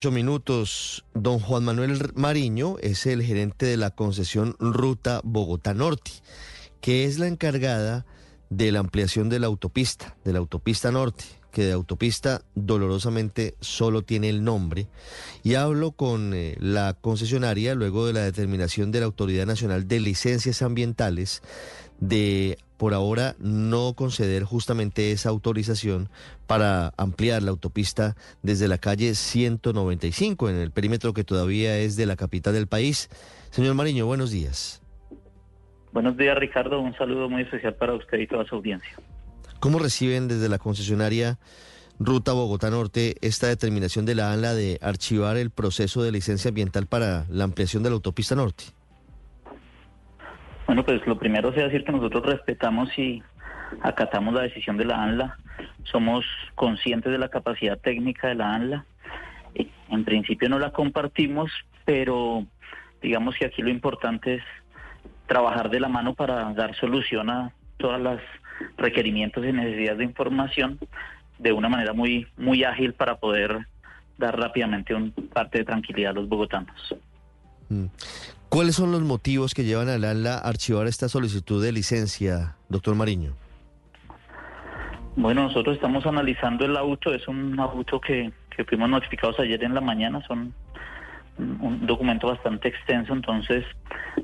Ocho minutos. Don Juan Manuel Mariño es el gerente de la concesión Ruta Bogotá Norte, que es la encargada de la ampliación de la autopista, de la autopista norte, que de autopista dolorosamente solo tiene el nombre. Y hablo con eh, la concesionaria luego de la determinación de la Autoridad Nacional de Licencias Ambientales de por ahora no conceder justamente esa autorización para ampliar la autopista desde la calle 195 en el perímetro que todavía es de la capital del país. Señor Mariño, buenos días. Buenos días, Ricardo. Un saludo muy especial para usted y toda su audiencia. ¿Cómo reciben desde la concesionaria Ruta Bogotá Norte esta determinación de la ANLA de archivar el proceso de licencia ambiental para la ampliación de la autopista norte? Bueno, pues lo primero es decir que nosotros respetamos y acatamos la decisión de la ANLA. Somos conscientes de la capacidad técnica de la ANLA. En principio no la compartimos, pero digamos que aquí lo importante es trabajar de la mano para dar solución a todos los requerimientos y necesidades de información de una manera muy, muy ágil para poder dar rápidamente un parte de tranquilidad a los bogotanos. Mm. ¿Cuáles son los motivos que llevan a ANLA a archivar esta solicitud de licencia, doctor Mariño? Bueno, nosotros estamos analizando el auto, es un auto que, que fuimos notificados ayer en la mañana, son un documento bastante extenso, entonces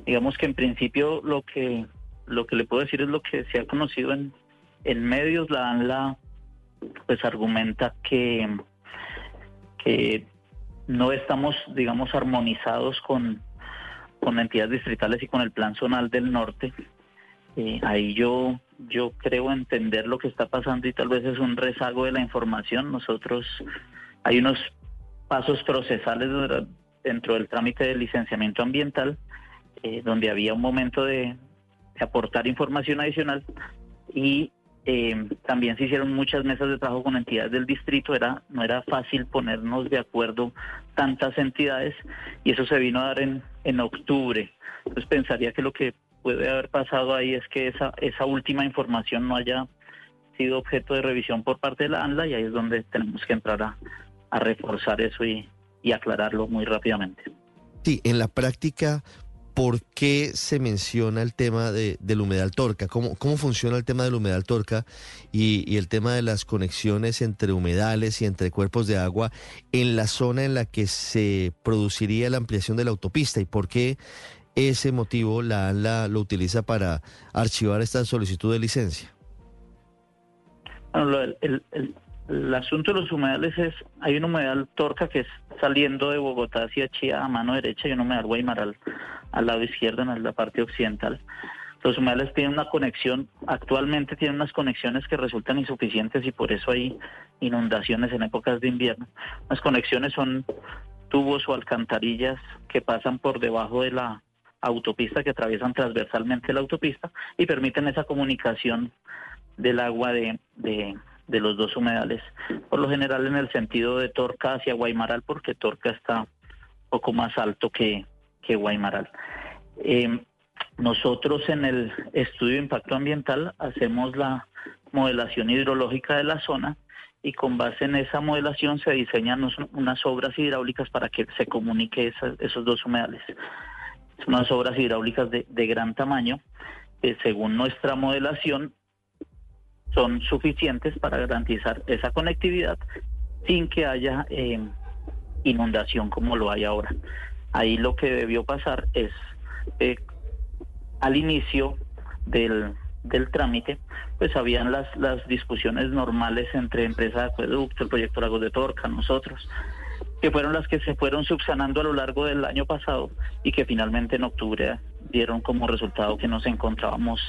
digamos que en principio lo que lo que le puedo decir es lo que se ha conocido en, en medios, la ANLA pues argumenta que, que no estamos digamos armonizados con con entidades distritales y con el plan zonal del norte. Eh, ahí yo, yo creo entender lo que está pasando y tal vez es un rezago de la información. Nosotros hay unos pasos procesales dentro del trámite de licenciamiento ambiental eh, donde había un momento de, aportar información adicional y eh, también se hicieron muchas mesas de trabajo con entidades del distrito, era, no era fácil ponernos de acuerdo tantas entidades y eso se vino a dar en, en octubre. Entonces pensaría que lo que puede haber pasado ahí es que esa, esa última información no haya sido objeto de revisión por parte de la ANLA y ahí es donde tenemos que entrar a, a reforzar eso y, y aclararlo muy rápidamente. Sí, en la práctica, ¿por qué se menciona el tema de, del humedal torca? ¿Cómo, ¿Cómo funciona el tema del humedal torca y, y, el tema de las conexiones entre humedales y entre cuerpos de agua en la zona en la que se produciría la ampliación de la autopista? ¿Y por qué ese motivo la ANLA lo utiliza para archivar esta solicitud de licencia? Bueno, el, el, asunto de los humedales es, hay un humedal Torca que es saliendo de Bogotá hacia Chía a mano derecha y un humedal Guaymaral al lado izquierdo en la parte occidental. Los humedales tienen una conexión, actualmente tienen unas conexiones que resultan insuficientes y por eso hay inundaciones en épocas de invierno. Las conexiones son tubos o alcantarillas que pasan por debajo de la autopista, que atraviesan transversalmente la autopista y permiten esa comunicación del agua de, de los dos humedales. Por lo general en el sentido de Torca hacia Guaymaral, porque Torca está un poco más alto que, que Guaymaral. Eh, nosotros en el estudio de impacto ambiental hacemos la modelación hidrológica de la zona y con base en esa modelación se diseñan unas obras hidráulicas para que se comunique esos dos humedales. Son unas obras hidráulicas de gran tamaño que según nuestra modelación son suficientes para garantizar esa conectividad sin que haya eh, inundación como lo hay ahora. Ahí lo que debió pasar es eh, al inicio del, del trámite, pues habían las, las discusiones normales entre empresa de acueducto, el proyecto Lagos de Torca, nosotros, que fueron las que se fueron subsanando a lo largo del año pasado y que finalmente en octubre dieron como resultado que nos encontrábamos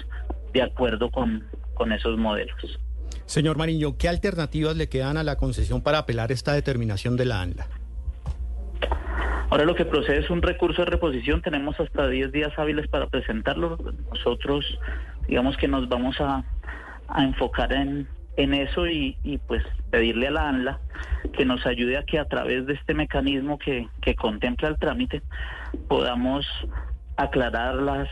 de acuerdo con, con esos modelos. Señor Mariño, ¿qué alternativas le quedan a la concesión para apelar esta determinación de la ANLA? Ahora lo que procede es un recurso de reposición, tenemos hasta 10 días hábiles para presentarlo. Nosotros, digamos que nos vamos a, a enfocar en, en eso y, y, pues pedirle a la ANLA que nos ayude a que a través de este mecanismo que, que contempla el trámite podamos aclarar las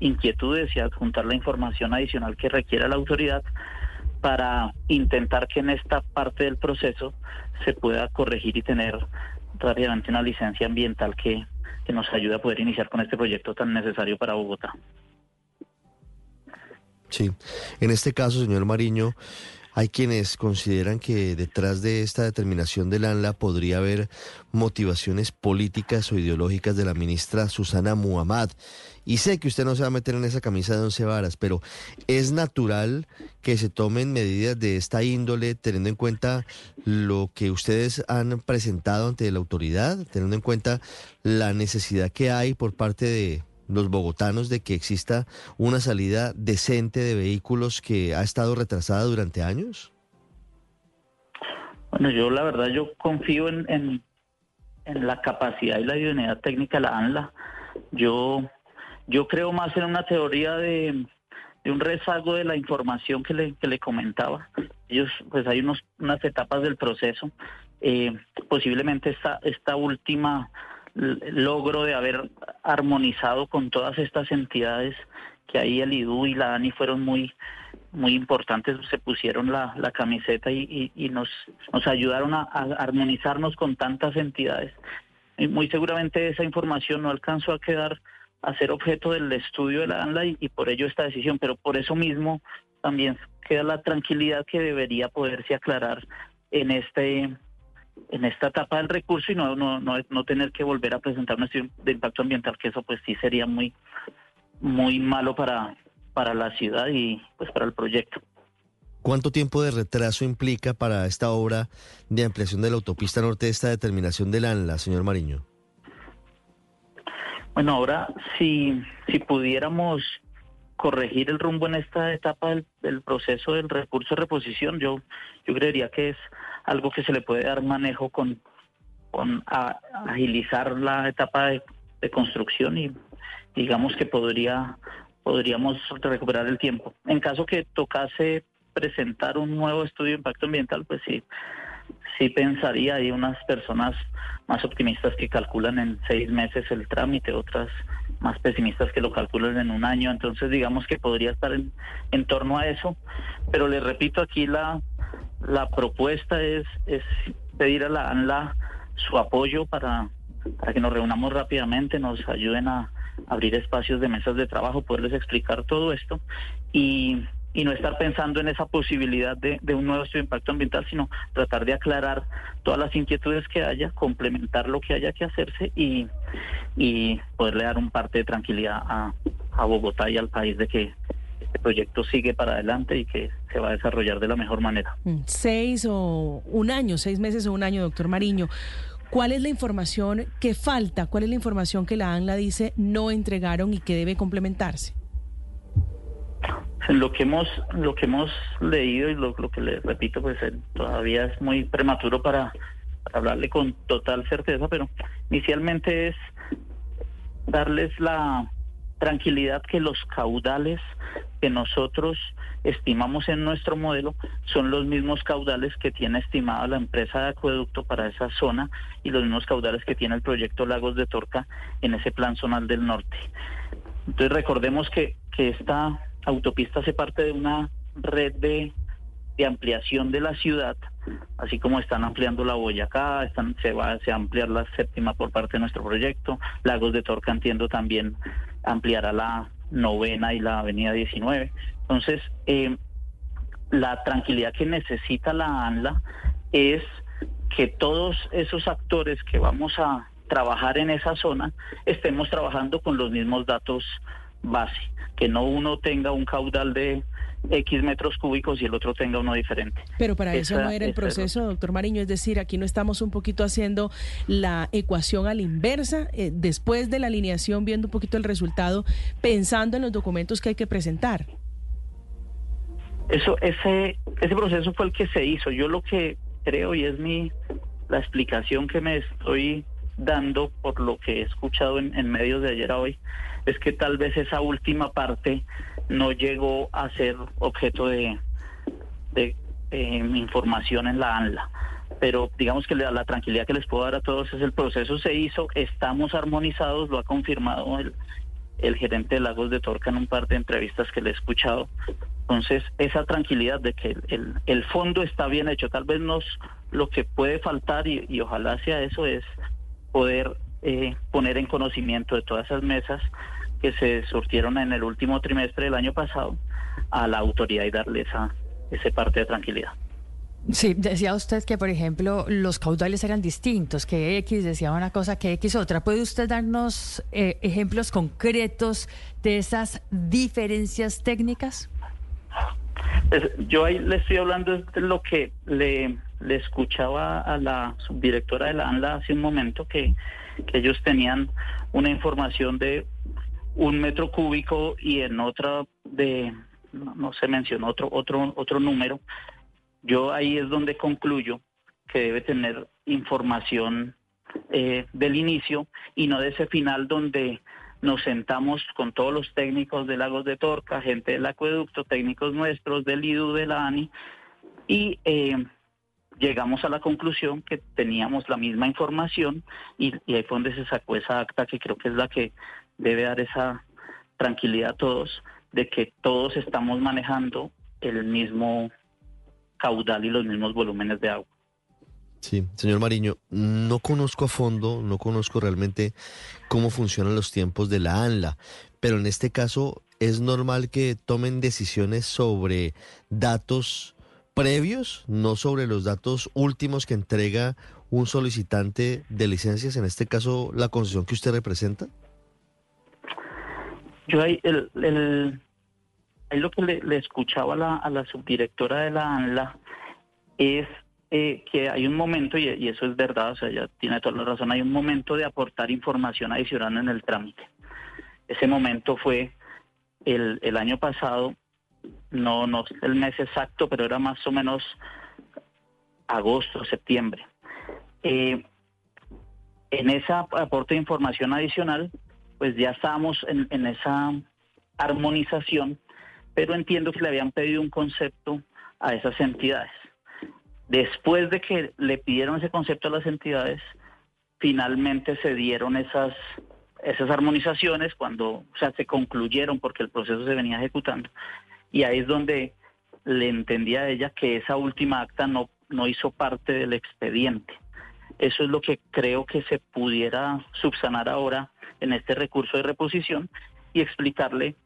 inquietudes y adjuntar la información adicional que requiera la autoridad para intentar que en esta parte del proceso se pueda corregir y tener rápidamente una licencia ambiental que, que nos ayude a poder iniciar con este proyecto tan necesario para Bogotá. Sí, en este caso, señor Mariño, hay quienes consideran que detrás de esta determinación del ANLA podría haber motivaciones políticas o ideológicas de la ministra Susana Muhammad. Y sé que usted no se va a meter en esa camisa de once varas, pero es natural que se tomen medidas de esta índole teniendo en cuenta lo que ustedes han presentado ante la autoridad, teniendo en cuenta la necesidad que hay por parte de los bogotanos de que exista una salida decente de vehículos que ha estado retrasada durante años? Bueno, yo la verdad yo confío en, en, la capacidad y la idoneidad técnica de la ANLA. Yo, yo creo más en una teoría de, de un rezago de la información que le, que le comentaba. Ellos, pues hay unos, unas etapas del proceso. Eh, posiblemente esta, esta última logro de haber armonizado con todas estas entidades que ahí el IDU y la ANI fueron muy muy importantes, se pusieron la, camiseta y, y, nos, nos ayudaron a, armonizarnos con tantas entidades. Y muy seguramente esa información no alcanzó a quedar a ser objeto del estudio de la ANLA y, y por ello esta decisión, pero por eso mismo también queda la tranquilidad que debería poderse aclarar en este en esta etapa del recurso y no, no, no, no tener que volver a presentar un estudio de impacto ambiental, que eso pues sí sería muy, muy malo para, para la ciudad y pues para el proyecto. ¿Cuánto tiempo de retraso implica para esta obra de ampliación de la autopista norte esta determinación del ANLA, señor Mariño? Bueno, ahora si, si pudiéramos corregir el rumbo en esta etapa del, del, proceso del recurso de reposición, yo, yo creería que es algo que se le puede dar manejo con, con agilizar la etapa de, construcción y digamos que podría podríamos recuperar el tiempo. En caso que tocase presentar un nuevo estudio de impacto ambiental, pues sí, sí pensaría, hay unas personas más optimistas que calculan en seis meses el trámite, otras más pesimistas que lo calculan en un año, entonces digamos que podría estar en, en torno a eso, pero le repito aquí la la propuesta es, es pedir a la ANLA su apoyo para, para que nos reunamos rápidamente, nos ayuden a abrir espacios de mesas de trabajo, poderles explicar todo esto y, y no estar pensando en esa posibilidad de, un nuevo estudio de impacto ambiental, sino tratar de aclarar todas las inquietudes que haya, complementar lo que haya que hacerse y, y poderle dar un parte de tranquilidad a, a Bogotá y al país de que este proyecto sigue para adelante y que se va a desarrollar de la mejor manera. Mm, seis o un año, seis meses o un año, doctor Mariño. ¿Cuál es la información que falta? ¿Cuál es la información que la ANLA dice no entregaron y que debe complementarse? Lo que hemos lo que hemos leído y lo, que le repito, pues eh, todavía es muy prematuro para, para hablarle con total certeza, pero inicialmente es darles la tranquilidad que los caudales que nosotros estimamos en nuestro modelo son los mismos caudales que tiene estimada la empresa de acueducto para esa zona y los mismos caudales que tiene el proyecto Lagos de Torca en ese plan zonal del norte. Entonces recordemos que, que esta autopista hace parte de una red de, de ampliación de la ciudad, así como están ampliando la Boyacá, se va, a ampliar la séptima por parte de nuestro proyecto, Lagos de Torca entiendo también ampliará la novena y la avenida 19. Entonces, eh, la tranquilidad que necesita la ANLA es que todos esos actores que vamos a trabajar en esa zona estemos trabajando con los mismos datos base, que no uno tenga un caudal de X metros cúbicos y el otro tenga uno diferente. Pero para eso no era el proceso, doctor Mariño, es decir, aquí no estamos un poquito haciendo la ecuación a la inversa, eh, después de la alineación, viendo un poquito el resultado, pensando en los documentos que hay que presentar. Eso, ese, ese proceso fue el que se hizo. Yo lo que creo y es mi la explicación que me estoy dando por lo que he escuchado en, en medios de ayer a hoy es que tal vez esa última parte no llegó a ser objeto de, información en la ANLA. Pero digamos que la, la, tranquilidad que les puedo dar a todos es el proceso se hizo, estamos armonizados, lo ha confirmado el, el gerente de Lagos de Torca en un par de entrevistas que le he escuchado. Entonces, esa tranquilidad de que el, el fondo está bien hecho, tal vez nos lo que puede faltar y, y ojalá sea eso es poder eh, poner en conocimiento de todas esas mesas que se surtieron en el último trimestre del año pasado a la autoridad y darle esa, ese parte de tranquilidad. Sí, decía usted que, por ejemplo, los caudales eran distintos, que X decía una cosa, que X otra. ¿Puede usted darnos eh, ejemplos concretos de esas diferencias técnicas? Pues, yo ahí le estoy hablando de lo que le, le escuchaba a la subdirectora de la ANLA hace un momento, que, que ellos tenían una información de un metro cúbico y en otra de, no, se mencionó otro, otro, otro número yo ahí es donde concluyo que debe tener información eh, del inicio y no de ese final donde nos sentamos con todos los técnicos de Lagos de Torca, gente del acueducto, técnicos nuestros del IDU, de la ANI, y eh, llegamos a la conclusión que teníamos la misma información y, y ahí fue donde se sacó esa acta que creo que es la que debe dar esa tranquilidad a todos de que todos estamos manejando el mismo caudal y los mismos volúmenes de agua. Sí, señor Mariño, no conozco a fondo, no conozco realmente cómo funcionan los tiempos de la ANLA, pero en este caso es normal que tomen decisiones sobre datos previos, no sobre los datos últimos que entrega un solicitante de licencias, en este caso la concesión que usted representa. Yo ahí, el, el, ahí lo que le, escuchaba a la, subdirectora de la ANLA es eh, que hay un momento, y, y, eso es verdad, o sea, ella tiene toda la razón, hay un momento de aportar información adicional en el trámite. Ese momento fue el, el año pasado, no, no el mes exacto, pero era más o menos agosto, septiembre. Eh, en ese aporte de información adicional, pues ya estábamos en, en esa armonización pero entiendo que le habían pedido un concepto a esas entidades. Después de que le pidieron ese concepto a las entidades, finalmente se dieron esas, esas armonizaciones cuando, o sea, se concluyeron porque el proceso se venía ejecutando. Y ahí es donde le entendía a ella que esa última acta no, no hizo parte del expediente. Eso es lo que creo que se pudiera subsanar ahora en este recurso de reposición y explicarle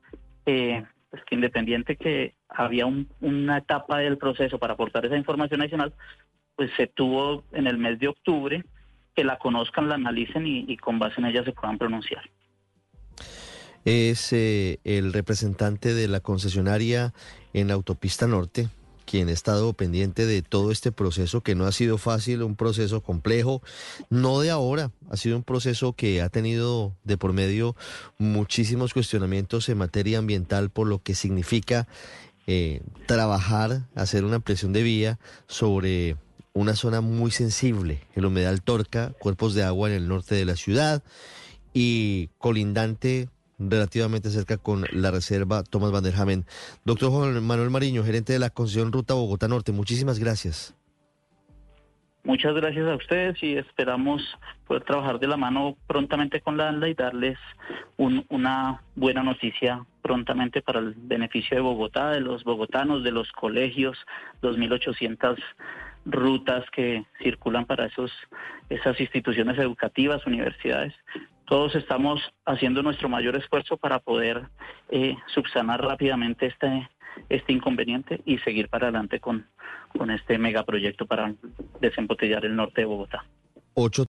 eh, pues que independiente que había una etapa del proceso para aportar esa información adicional, pues se tuvo en el mes de octubre que la conozcan, la analicen y, con base en ella se puedan pronunciar. Es eh, el representante de la concesionaria en la autopista norte, quien ha estado pendiente de todo este proceso que no ha sido fácil, un proceso complejo, no de ahora, ha sido un proceso que ha tenido de por medio muchísimos cuestionamientos en materia ambiental por lo que significa eh, trabajar, hacer una presión de vía sobre una zona muy sensible, el humedal Torca, cuerpos de agua en el norte de la ciudad y colindante relativamente cerca con la reserva Tomás Van der Hamen. Doctor Juan Manuel Mariño, gerente de la concesión Ruta Bogotá Norte, muchísimas gracias. Muchas gracias a ustedes y esperamos poder trabajar de la mano prontamente con la ANLA y darles una buena noticia prontamente para el beneficio de Bogotá, de los bogotanos, de los colegios, 2.800 rutas que circulan para esos, esas instituciones educativas, universidades todos estamos haciendo nuestro mayor esfuerzo para poder eh, subsanar rápidamente este, este inconveniente y seguir para adelante con, con este megaproyecto para desembotellar el norte de Bogotá.